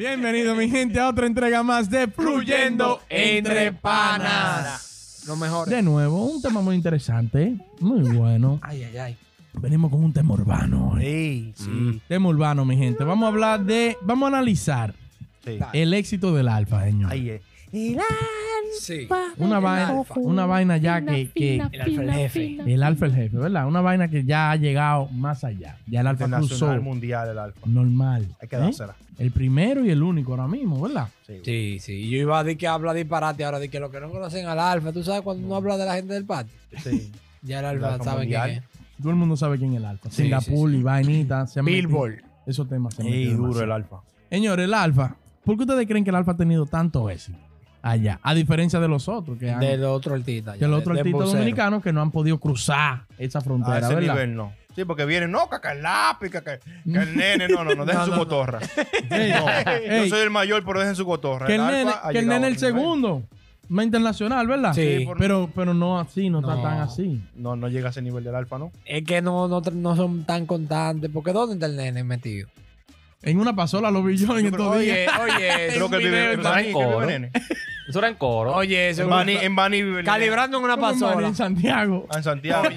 Bienvenido, mi gente, a otra entrega más de Fluyendo Entre Panas. Lo mejor. De nuevo, un tema muy interesante, muy bueno. Ay, ay, ay. Venimos con un tema urbano. hoy. Ey, sí. Tema urbano, mi gente. Vamos a hablar de. Vamos a analizar sí. el éxito del Alfa, señor. Ahí es. Sí. Una vaina, una vaina ya que, que El alfa el jefe. el Alfa el jefe, ¿verdad? Una vaina que ya ha llegado más allá. Ya el Alfa cruzó Internacional mundial el alfa. normal. Hay que ¿eh? dársela. El primero y el único ahora mismo, ¿verdad? Sí. Sí, sí. Yo iba a decir que habla disparate ahora de que los que no conocen al alfa, tú sabes cuando uno habla de la gente del patio. sí. Ya el El alfa Alfa sabe quién es. Todo el mundo sabe quién es el Alfa. Sí, Singapur sí, sí. y vainita. se han metido- Billboard. Esos temas se Ey, duro demasiado. el alfa. Señores, el Alfa. ¿Por qué ustedes creen que el Alfa ha tenido tanto éxito allá? A diferencia de los otros, que han, Del otro artista. de- otro de artista vocero. dominicano que no han podido cruzar esa A frontera, ese ¿verdad? nivel no. Sí, porque vienen, no, que el lápiz, que, que- el nene, no, no, no, dejen No, su no, no. cotorra. No, yo soy el mayor, pero dejen su cotorra. que el nene, que el nene a segundo. Más internacional, ¿verdad? Sí. Pero, pero no así, no, está tan así. No, no llega a ese nivel del alfa, ¿no? Es que no, no, no son tan constantes. Porque ¿dónde está el nene metido? En una pasola lo vi yo en estos creo- días. oye. Creo que vive Bani, en coro. Eso era en coro. Oye, eso En Bani, en Bani vive el nene. Calibrando en una ¿Cómo en Bani, pasola. En Santiago. Ah, En Santiago.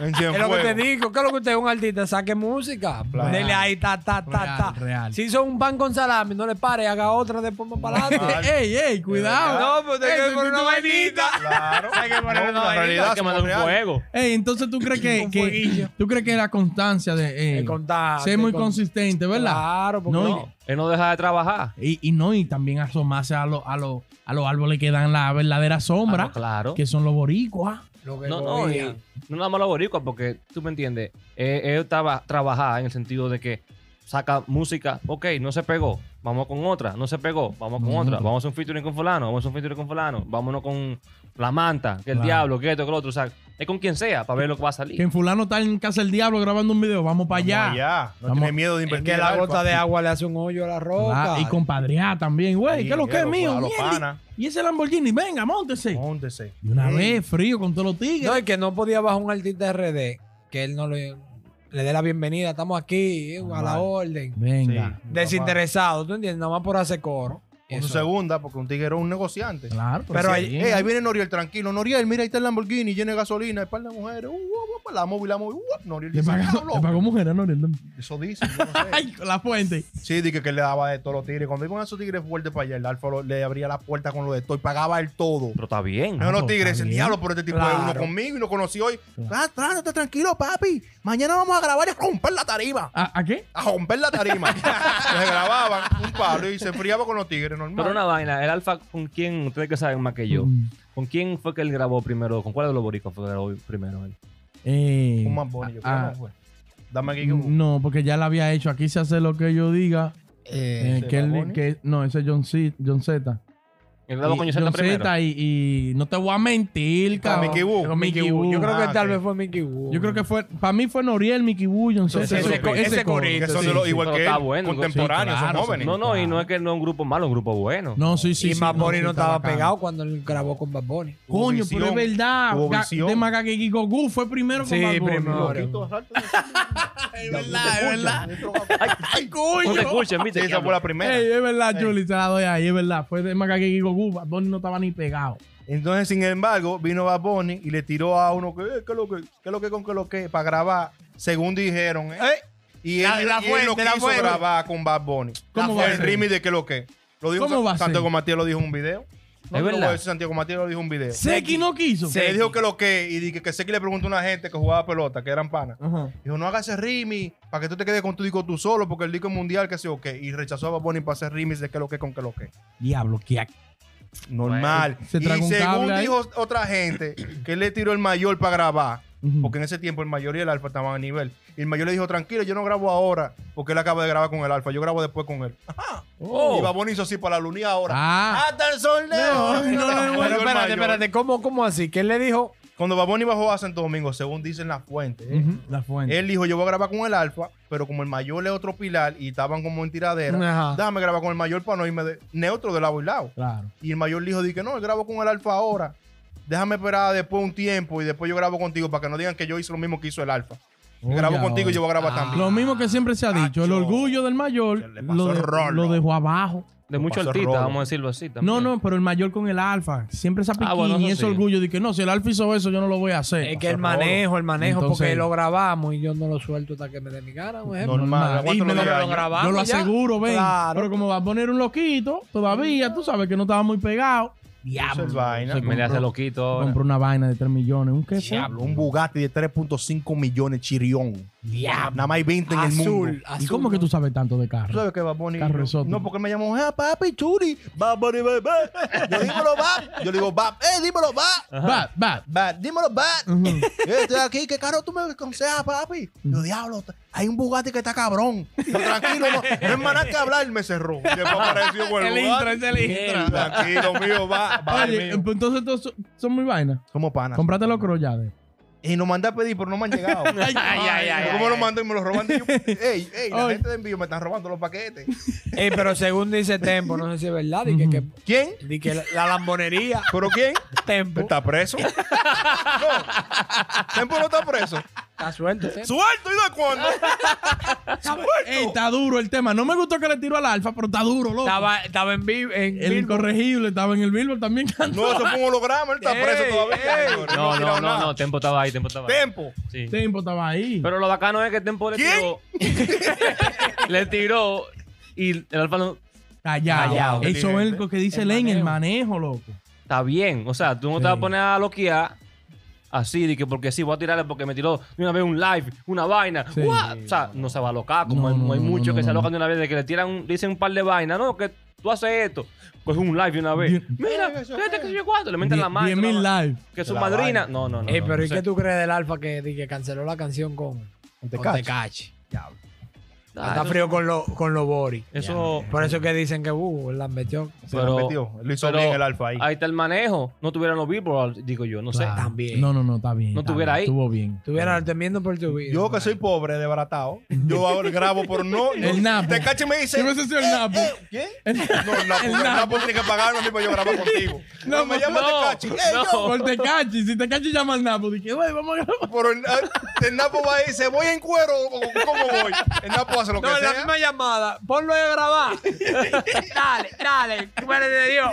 En Es lo que te digo, ¿qué es lo que usted es un artista? Saque música. Claro. Dele ahí, ta, ta, ta, Real, ta. real. Si hizo un pan con salami, no le pare, haga otra después más para adelante. Ey, ey, cuidado. No, pues hay Ey, que poner una vainita. Claro. Hay que poner una vainita realidad que mandar un fuego. Ey, entonces tú crees que, que- tú crees que la constancia de eh, De ser de muy con- consistente, ¿verdad? Claro, porque No, no. Él no deja de trabajar. Y, y no, y también asomarse a, los a, los a los árboles que dan la verdadera sombra, Ah, no, claro. que son los boricuas. Lo que No, no, y no nada más los boricuas, porque tú me entiendes. Eh, él estaba trabajar en el sentido de que saca música, ok, no se pegó, vamos con otra, no se pegó, vamos con otra, vamos a hacer un featuring con fulano, vamos a hacer un featuring con fulano, vámonos con la manta, que el Claro. diablo, que esto, que lo otro, o sea, es con quien sea, para ver lo que va a Que salir. en fulano está en casa del diablo grabando un video, vamos para allá. Allá. No Vamos- tiene miedo de Es invertir que el la gota de agua le hace un hoyo a la roca. Ah, y compadrear también, güey. ¿Qué es lo que es a mío? Y ese Lamborghini, venga, móntese. Móntese. Y una Sí. vez frío con todos los tigres. No, es que no podía bajar un artista RD que él no le, le dé la bienvenida. Estamos aquí, eh, a la orden. venga. Sí. Desinteresado, ¿tú entiendes? Nada más por hacer coro. Con su segunda, porque un tigre es un negociante. Claro, Pero sí. ahí- viene Noriel, tranquilo. Noriel, mira, ahí está el Lamborghini, lleno de gasolina, par de mujeres. Uh, uh, uh, la móvil, la móvil. Uh, Noriel le dice, pagó, "Diablo". le pagó mujer, ¿no? Eso dice, yo no sé. Ay, con la fuente. Sí, dije que le daba de todos los tigres. Cuando iban a esos tigres fuertes para allá, el Alfa lo- le abría la puerta con lo de todo y pagaba el todo. Pero está bien. No, los pues, tigres, el diablo, por este tipo de Claro. uno conmigo y lo conoció hoy. Claro. Ah, trátate tranquilo, papi. Mañana vamos a grabar y a romper la tarima. ¿A, a qué? A romper la tarima. se grababan un palo y se enfriaba con los tigres, normal. Pero una vaina, el Alfa, ¿con quién? Ustedes que saben más que yo. Mm, ¿Con quién fue que él grabó primero? ¿Con cuál de los boricuas fue que grabó primero él? Eh, Un más bonito, ah, ¿no fue? Dame aquí que No, porque ya la había hecho. Aquí se hace lo que yo diga. Eh, eh, que- no, ese es John, C, John Z. Y- primero. No te voy a mentir, cabrón. Mickey Mickey Mickey. Yo creo que Ah, tal vez fue Mickey Wu. Yo creo que fue, para mí fue Noriel, Mickey Wu, John. Ese- ese- ese corito, que son sí, de los, sí, igual pero que está él, bueno, contemporáneos, sí, claro, son jóvenes. No, no, y no es que no es un grupo malo, es un grupo bueno. No, sí, sí. y sí, Bad Bunny sí, no estaba bacano. pegado cuando él grabó con Bad Bunny. Coño, visión, pero es verdad. tuvo Ga- visión. De Goku fue primero con Sí, Bad Bunny. primero. Es verdad, es verdad. Ay, coño. No te escuchen, Sí, ¿viste? esa fue la primera. Ey, es verdad. Chuli, se la doy ahí, es verdad. Fue de Goku. Bad Bunny no estaba ni pegado. Entonces, sin embargo, vino Bad Bunny y le tiró a uno que, eh, ¿qué es lo que, qué es lo que con qué es lo que, para grabar, según dijeron, ¿eh? Y él, La- la y él fuente, no la quiso fuente. grabar con Bad Bunny. ¿Cómo va el remix de qué es lo que. Lo dijo ¿Cómo va a ser? Santiago Matías lo dijo en un video. No Es verdad. Santiago Matías lo dijo en un video. Seki no quiso. Se dijo que lo que, y dije que Seki le preguntó a una gente que jugaba pelota, que eran panas. Ajá. Dijo, no hagas ese remix para que tú te quedes con tu disco tú solo, porque el disco es mundial, que sé o qué. Y rechazó a Bad Bunny para hacer remix de qué es lo que con qué es lo que. Diablo, que Normal. Se y un según cable ahí. dijo otra gente, que él le tiró el mayor para grabar. Porque en ese tiempo el mayor y el alfa estaban a nivel. Y el mayor le dijo, tranquilo, yo no grabo ahora, porque él acaba de grabar con el alfa, yo grabo después con él. Oh. Y Baboni hizo así para la luna y ahora. Ah. Hasta el sol No, no, no, Pero espérate, espérate. ¿Cómo, ¿Cómo así? ¿Qué él le dijo? Cuando Baboni bajó a Santo Domingo, según dicen las fuentes, ¿eh? La fuente. él dijo, yo voy a grabar con el Alfa, pero como el mayor es otro pilar y estaban como en tiradera, Ajá. déjame grabar con el mayor para no irme de, neutro de lado y lado. Claro. Y el mayor dijo, di que no, él grabo con el Alfa ahora. Déjame esperar después un tiempo y después yo grabo contigo para que no digan que yo hice lo mismo que hizo el Alfa. Oye, grabo contigo y yo voy a grabar Ah. también. Lo mismo que siempre se ha dicho, el orgullo del mayor lo, de- lo dejó abajo. De mucho pasó artista, rolo. vamos a decirlo así también. No, no, pero el mayor con el alfa. Siempre esa Ah, bueno, y eso ese sí. orgullo de que no, si el alfa hizo eso, yo no lo voy a hacer. Es que el Por manejo, el manejo, Entonces- porque lo grabamos y yo no lo suelto hasta que me dé mi gana, un ejemplo. Normal, normal. Y me lo- grabamos. Yo lo ya. aseguro, ven. Claro. Pero como va a poner un loquito, todavía, tú sabes que no estaba muy pegado. Es vaina. Se Me le hace loquito. Compró una vaina de 3 millones. ¿Un qué fue? Diablo, un Bugatti de 3.5 millones chirión. Diablo. Nada más hay 20 en el mundo. Azul, ¿Y cómo que tú sabes tanto de ¿Tú carro? sabes que Bad Bunny? Carro exótico. No, porque él me llamó, ah, papi, churi. Bad Bunny, bad. Yo dímelo, Bad. Yo le digo, Bad, eh, dímelo, Bad. Bad, bad. Bad, dímelo, Bad. Yo estoy aquí, ¿qué carro tú me aconsejas, papi? Yo, diablo, hay un Bugatti que está cabrón. Yo, tranquilo, no, no es más que hablar, me cerró. Y después apareció con el, El Bugatti. intro, es el intro. Tranquilo, mío, va, va, Oye, mío. entonces todos son, muy vainas. Somos panas. Comprate los crollades. Y nos mandé a pedir, pero no me han llegado. Ay, ay, ay, ¿Cómo ay, lo mando y me lo roban? Y yo, ey, ey, la gente de envío me están robando los paquetes. Ey, pero según dice Tempo, no sé si es verdad, di que, que, ¿Quién? di que la, la lambonería, ¿Pero quién? Tempo, ¿Está preso? no. Tempo no está preso. Está suelto. Tempo. ¿Suelto? ¿Y de cuándo? ¿Suelto? Ey, está duro el tema. No me gustó que le tiró al alfa, pero está duro, loco. Estaba, estaba en vivo. En el Billboard. incorregible estaba en el Billboard también cantando. No, eso fue un holograma. Él está Ey, preso todavía. ey. No, no, no, no, Tempo estaba ahí, Tempo estaba ahí. Tempo. Sí. Tiempo estaba ahí. Pero lo bacano es que Tempo le ¿Quién? tiró. le tiró y el Alfa no. Callado. Callado. Eso es lo que dice El Len, el manejo. loco. Está bien. O sea, tú no te Sí. vas a poner a loquear así, de que porque sí, voy a tirarle porque me tiró de una vez un live, una vaina. Sí. O sea, no se va a alocar, como No, hay, muchos no, que se alocan de una vez, de que le tiran, un- dicen un par de vainas. No, que tú haces esto. Pues un live de una vez. Mira, eso fíjate qué. que yo cuánto. Le meten la mano. 10 mil live. Que su La madrina. vaina. No, no, no. Ey, no, pero ¿y no qué tú crees del Alfa que, di que canceló la canción con, con Tecachi. Tecachi? Ah, Está eso- frío con los con los Bori. Eso. Por eso que dicen que uh, la metió. Se Pero- la metió. Lo hizo pero bien el alfa ahí. Ahí está el manejo. No tuvieran los billboards, digo yo, no sé. También. No, no, no, está bien. No está estuviera bien, ahí. Estuvo bien. Estuvieran temiendo por tu vida. Yo que soy pobre, desbaratado, yo ahora grabo, pero no. El Napo. Te cacho y me dice. ¿Qué hubiese sido el eh, Napo? eh, ¿Quién? No, el Napo. El Napo. Tiene que pagarme a mí para yo grabar contigo. No, No, me llama no, Tecachi. Eh, no. yo. Por Tecachi. Si Tecachi llama al Napo, dije, güey, vamos a grabar. Pero el, el Napo va y dice, voy en cuero, o ¿cómo voy? El Napo hace lo que No, en la misma llamada. Ponlo a grabar. dale, dale. Tú eres de Dios.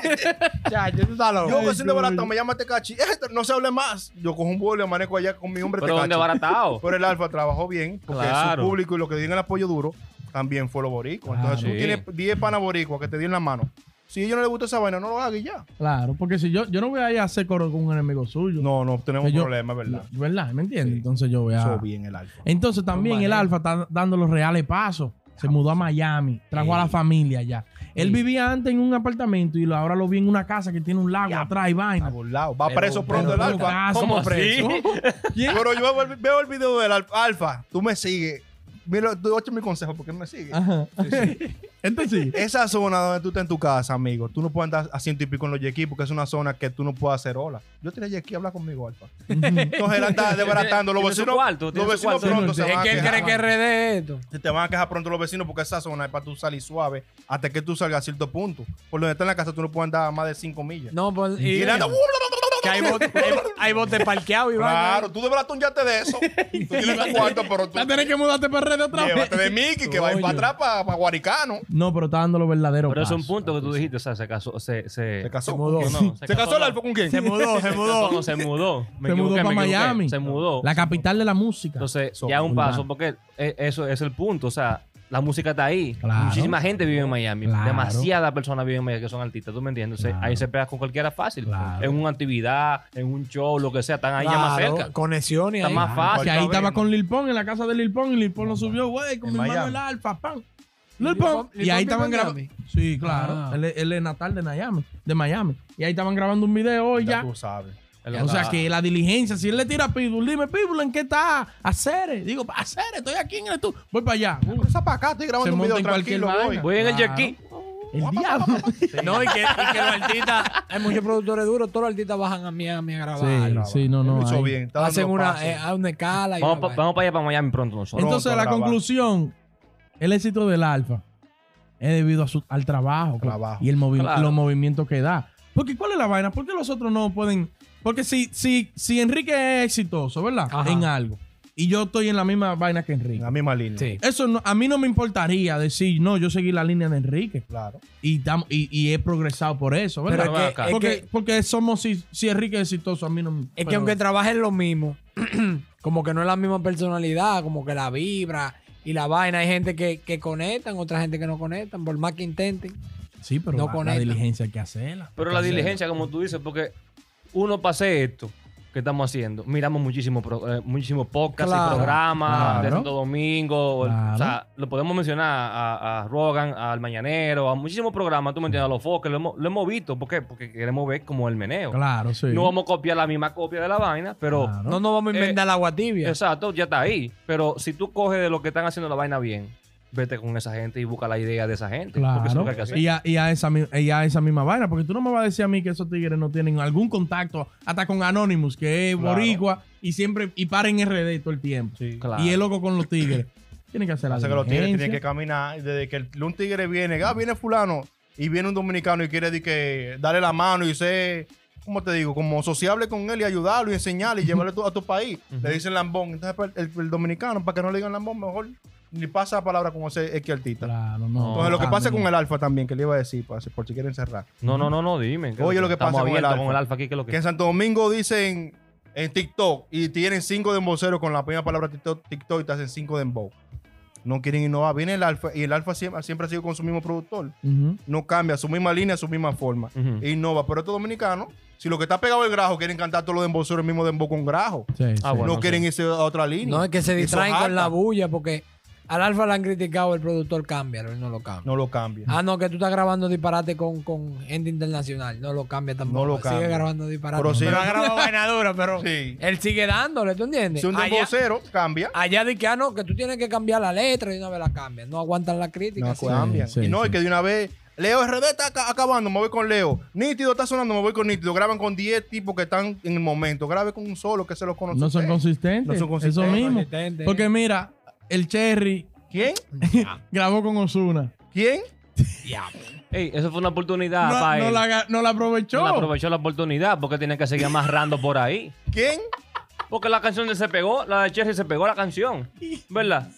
Chacho, tú estás loco. Yo que soy desbaratado, me llama Tecachi. Eh, no se hable más. Yo cojo un vuelo y amanezco allá con mi hombre Pero Tecachi. donde baratado. Pero el Alfa trabajó bien, porque Claro. su público y lo que dieron el apoyo duro también fue lo boricua. Entonces Claro. tú Sí. tienes 10 panas boricuas que te dieron la mano. Si a ellos no les gusta esa vaina, no lo hagas y ya. Claro, porque si yo, yo no voy a ir a hacer coro con un enemigo suyo. No, no tenemos yo- problema, ¿verdad? ¿Verdad? ¿Me entiendes? Sí. Entonces yo voy a. Eso bien el Alfa. Entonces también el. Alfa está dando los reales pasos. Se mudó a Miami, trajo a la familia allá. Él vivía antes en un apartamento y lo- ahora lo vi en una casa que tiene un lago atrás y vaina. burlado. Va Pero- preso pronto pero- el Alfa. ¿Cómo preso. ¿Quién? Pero yo veo el, veo el video del Al- Alfa. Tú me sigues. Mira, tú ocho mi consejo porque él me sigue. Ajá. Sí. Esa zona donde tú estás en tu casa, amigo, tú no puedes andar a ciento y pico en los yequis porque es una zona que tú no puedes hacer ola. Yo tiré yequí, habla conmigo, Alfa. Entonces él anda desbaratando. Los vecinos, cuarto, los vecinos cuarto. pronto se Es van a que él quejar. cree que RD esto. Se te van a quejar pronto los vecinos porque esa zona es para tú salir suave hasta que tú salgas a cierto punto. Por donde está en la casa tú no puedes andar a más de 5 millas. No, pues. Y Y, él anda, que hay botes hay, hay botes parqueados y Claro, tú deberás un yate de eso. Tú tienes tu cuarto, pero tú Va a tener que mudarte para red otra vez. llévate de Mickey que va a ir para atrás, para, Guaricano. No, pero está dando lo verdadero. Pero es un punto que tú dijiste, o sea, se casó, se, se, Se casó. Se mudó. ¿Se casó el no. Alfa con quién? Se mudó, se mudó. No, se mudó. Me Se mudó equivoqué, pa' me equivoqué. Miami. Se mudó. La capital de la música. Entonces, ya un paso, porque e- eso es el punto. O sea, la música está ahí. Claro. Muchísima gente vive en Miami. Claro. Demasiadas personas viven en Miami que son artistas, ¿tú me entiendes? Claro. ahí se pega con cualquiera fácil. Claro. En una actividad, en un show, lo que sea, están ahí ya más cerca. Conexiones Está ahí. más fácil. que ahí estaba con Lil Pon en la casa de Lil Pon y Lil Pon lo subió, güey, con En mi hermano Miami. el Alfa, pan. Lil Pon. Y ahí estaban grabando. Sí, claro. Ah. Él, es- él es natal de Miami, de Miami. Y ahí estaban grabando un video hoy Ya ya. tú sabes. O sea que la diligencia, si él le tira a Pitbull, dime, Pitbull, ¿en qué está? Hacer. Digo, hacer, estoy aquí en el estudio. Voy para allá. Esa para acá, estoy grabando Se un video en cualquier tranquilo, voy. Voy en el jerky. El diablo. No, y que, y que los artistas, hay muchos productores duros, todos los artistas bajan a Miami a grabar. Sí, sí, no, no. Hizo bien. Hacen una, eh, una escala. Y Vamos, pa- vamos para allá, para Miami pronto nosotros. Entonces, Pronto la grabar. conclusión, el éxito del Alfa es debido a su- al trabajo, Trabajo. y el movi- Claro. los movimientos que da. Porque, ¿cuál es la vaina? ¿Por qué los otros no pueden? Porque si, si, si Enrique es exitoso, ¿verdad? Ajá. En algo, y yo estoy en la misma vaina que Enrique. En la misma línea. Sí. Eso no- a mí no me importaría decir, no, yo seguí la línea de Enrique Claro. y, tam- y, y he progresado por eso, ¿verdad? Pero es es porque, que, porque somos, si, si Enrique es exitoso, a mí no me... es que aunque trabajen lo mismo, como que no es la misma personalidad, como que la vibra y la vaina, hay gente que, que conectan, otra gente que no conectan, por más que intenten. Sí, pero no la- la, conecta. diligencia hay que hacerla. Pero la hacerla. diligencia, como tú dices, porque uno pase esto que estamos haciendo, miramos muchísimo, pro- eh, muchísimos podcasts Claro, y programas de. Santo Domingo. Claro. O sea, lo podemos mencionar a, a Rogan, al Mañanero, a muchísimos programas, tú me entiendes, a los foques, lo hemos, lo hemos visto. ¿Por qué? Porque queremos ver como el meneo. Claro, sí. No vamos a copiar la misma copia de la vaina, pero Claro. No nos vamos a Eh, inventar el agua tibia. exacto, ya está ahí. Pero si tú coges de lo que están haciendo la vaina bien, vete con esa gente y busca la idea de esa gente. Porque eso es lo Claro. que hay que hacer. Y a, y, a esa, y a esa misma vaina, porque tú no me vas a decir a mí que esos tigres no tienen algún contacto hasta con Anonymous, que es Claro. boricua y siempre y para en RD todo el tiempo. Sí. Claro. Y es loco con los tigres. Tienen que hacer la Hace que los tigres tienen que caminar. Desde que el- un tigre viene, ah, viene fulano, y viene un dominicano y quiere di que darle la mano y ser, ¿cómo te digo? Como sociable con él y ayudarlo y enseñarle y llevarle a tu- a tu país. Le dicen lambón. Entonces pues, el, el dominicano, para que no le digan lambón, mejor ni pasa la palabra con ese X artista. Claro, no. Entonces lo que pasa no. con el alfa también, que le iba a decir, por si quieren cerrar. No, no, no, no, dime. ¿qué Oye, lo que pasa con el alfa. con el alfa aquí, ¿qué es lo que Que en Santo Domingo dicen en TikTok y tienen cinco demboceros con la primera palabra TikTok, TikTok y te hacen cinco dembow. No quieren innovar. Viene el alfa y el alfa siempre, siempre ha sido con su mismo productor. No cambia, su misma línea, su misma forma. E innova. Pero estos dominicanos, si lo que está pegado es el grajo, quieren cantar todos los demboceros el mismo dembow con grajo. Sí, Ah, sí. bueno. no quieren irse a otra línea. No es que se distraen con la bulla porque al Alfa le han criticado el productor cámbialo, él no lo cambia. No lo cambia. Ah, no, que tú estás grabando disparate con, con gente internacional. No lo cambia tampoco. No lo Sigue cambia. grabando disparate. Pero sí- ha grabado vaina dura, pero Sí. él sigue dándole, ¿tú entiendes? Si un allá, dembocero cambia, allá de que, ah, no, que tú tienes que cambiar la letra y una vez la cambian. No aguantan la crítica. no sí. cambian. sí, y no, sí. es que de una vez. Leo RD está aca- acabando, me voy con Leo. Nítido está sonando, me voy con Nítido. Graban con 10 tipos que están en el momento. Grabe con un solo que se los conoce. No son consistentes. No son Eso consistentes. mismo. Consistentes. Porque mira, el Cherry ¿Quién? grabó con Osuna. ¿Quién? Ey, eso fue una oportunidad no, para no él. la, ga- no la aprovechó. No aprovechó la oportunidad porque tiene que seguir amarrando por ahí. ¿Quién? Porque la canción de se pegó, la de Cherry se pegó la canción. ¿Verdad?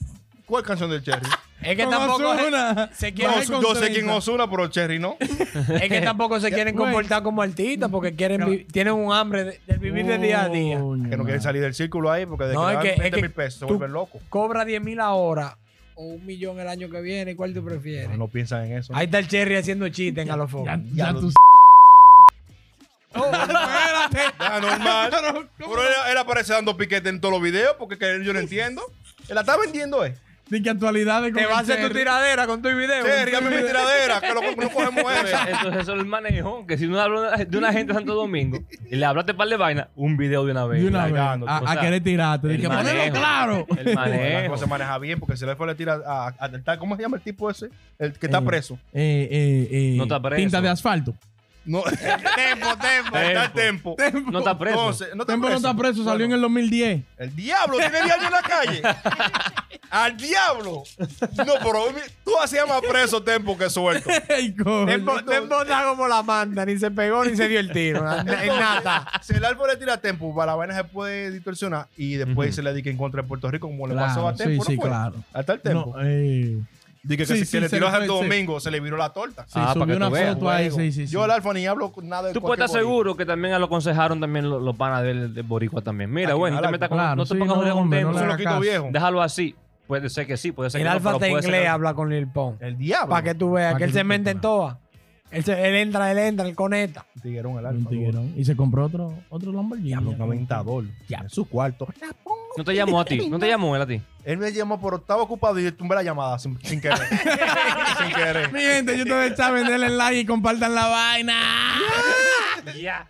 ¿Cuál canción del Cherry? Es que Con tampoco Ozuna. se No, quieren, con yo sé 30. quién Osuna, pero Cherry no. es que tampoco se quieren comportar como artistas porque quieren vi- tienen un hambre de, del vivir de día a día. Que no quieren salir del círculo ahí porque de No, que, es le que- dan es 20 que mil pesos se vuelven locos. Cobra 10 mil ahora o un millón el año que viene. ¿Cuál tú prefieres? No, no piensan en eso. Ahí está el Cherry haciendo chistes en Ya, Galofón. ya Ya tú Oh, espérate. Ah, normal. pero él, él aparece dando piquete en todos los videos porque que yo no entiendo. Él la está vendiendo, ¿eh? De que actualidades Te va a hacer tu tiradera con tu video. Dame mi tiradera, que lo, no cogemos eso. Entonces eso es el manejo. Que si uno habla de una gente de Santo Domingo y le hablaste par de vaina, un video de una vez. De una vez. Cargando, A, o a querer tirarte. El que claro. El manejo. se maneja bien porque si le fue le tira a, a- a- tal- ¿Cómo se llama el tipo ese? El que está Eh, preso. Eh, eh, eh, No está preso. Tinta de asfalto. No, Tempo, tempo. está el tempo. No está preso. Entonces, no está Tempo no preso. está preso, salió en el 2010. El diablo tiene 10 años en la calle. ¡Al diablo! No, pero tú hacías más preso Tempo que suelto. Ey, coño. Tempo, tempo está como la manda, ni se pegó ni se dio el tiro. Nada. Si el árbol le tira a Tempo, para la vaina se puede distorsionar y después se le dedica en contra de Puerto Rico, como le pasó a Tempo. sí, sí, ¿no fue? claro. Hasta el Tempo. No, eh, Dije que, sí, si sí, que le tiró a Santo sí. Domingo, se le viró la torta. sí, Ah, para que una tú veas. foto ahí. Sí, sí, sí. Yo el alfa ni hablo con nada de Tú puedes estar seguro que también lo aconsejaron también los, los panas del, del Boricua también. Mira, Aquí, bueno, no te al metas con, Claro, no te sí, pongas no, con no le es lo quito viejo. Déjalo así. Puede ser que sí, puede ser El que no, alfa te puede ser inglés habla con Lil Pong. El diablo. Para que tú veas que él se mete en todas. Él, se- él entra, él entra, él conecta. Tiguerón, el alfa. Un tiguerón. Y se compró otro, otro Lamborghini. Diablo, un aventador. Ya. En su cuarto. No te llamó a ti, no te llamó él a ti. Él me llamó, pero estaba ocupado y yo tumbé la llamada sin, sin querer. sin querer. Mi gente, yo ustedes saben, denle like y compartan la vaina. Ya.